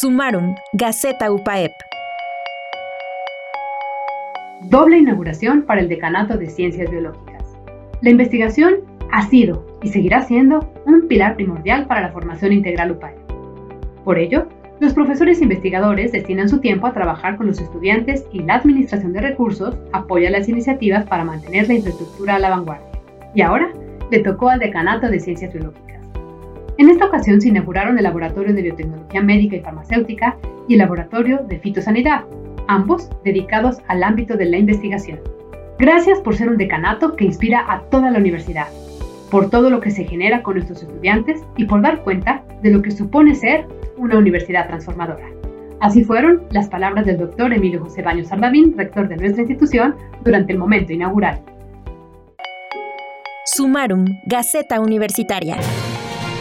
Sumaron, Gaceta UPAEP. Doble inauguración para el Decanato de Ciencias Biológicas. La investigación ha sido y seguirá siendo un pilar primordial para la formación integral UPAEP. Por ello, los profesores investigadores destinan su tiempo a trabajar con los estudiantes y la administración de recursos apoya las iniciativas para mantener la infraestructura a la vanguardia. Y ahora le tocó al Decanato de Ciencias Biológicas. En esta ocasión se inauguraron el Laboratorio de Biotecnología Médica y Farmacéutica y el Laboratorio de Fitosanidad, ambos dedicados al ámbito de la investigación. Gracias por ser un decanato que inspira a toda la universidad, por todo lo que se genera con nuestros estudiantes y por dar cuenta de lo que supone ser una universidad transformadora. Así fueron las palabras del doctor Emilio José Baños Sardavín, rector de nuestra institución, durante el momento inaugural. Sumarum, Gaceta Universitaria.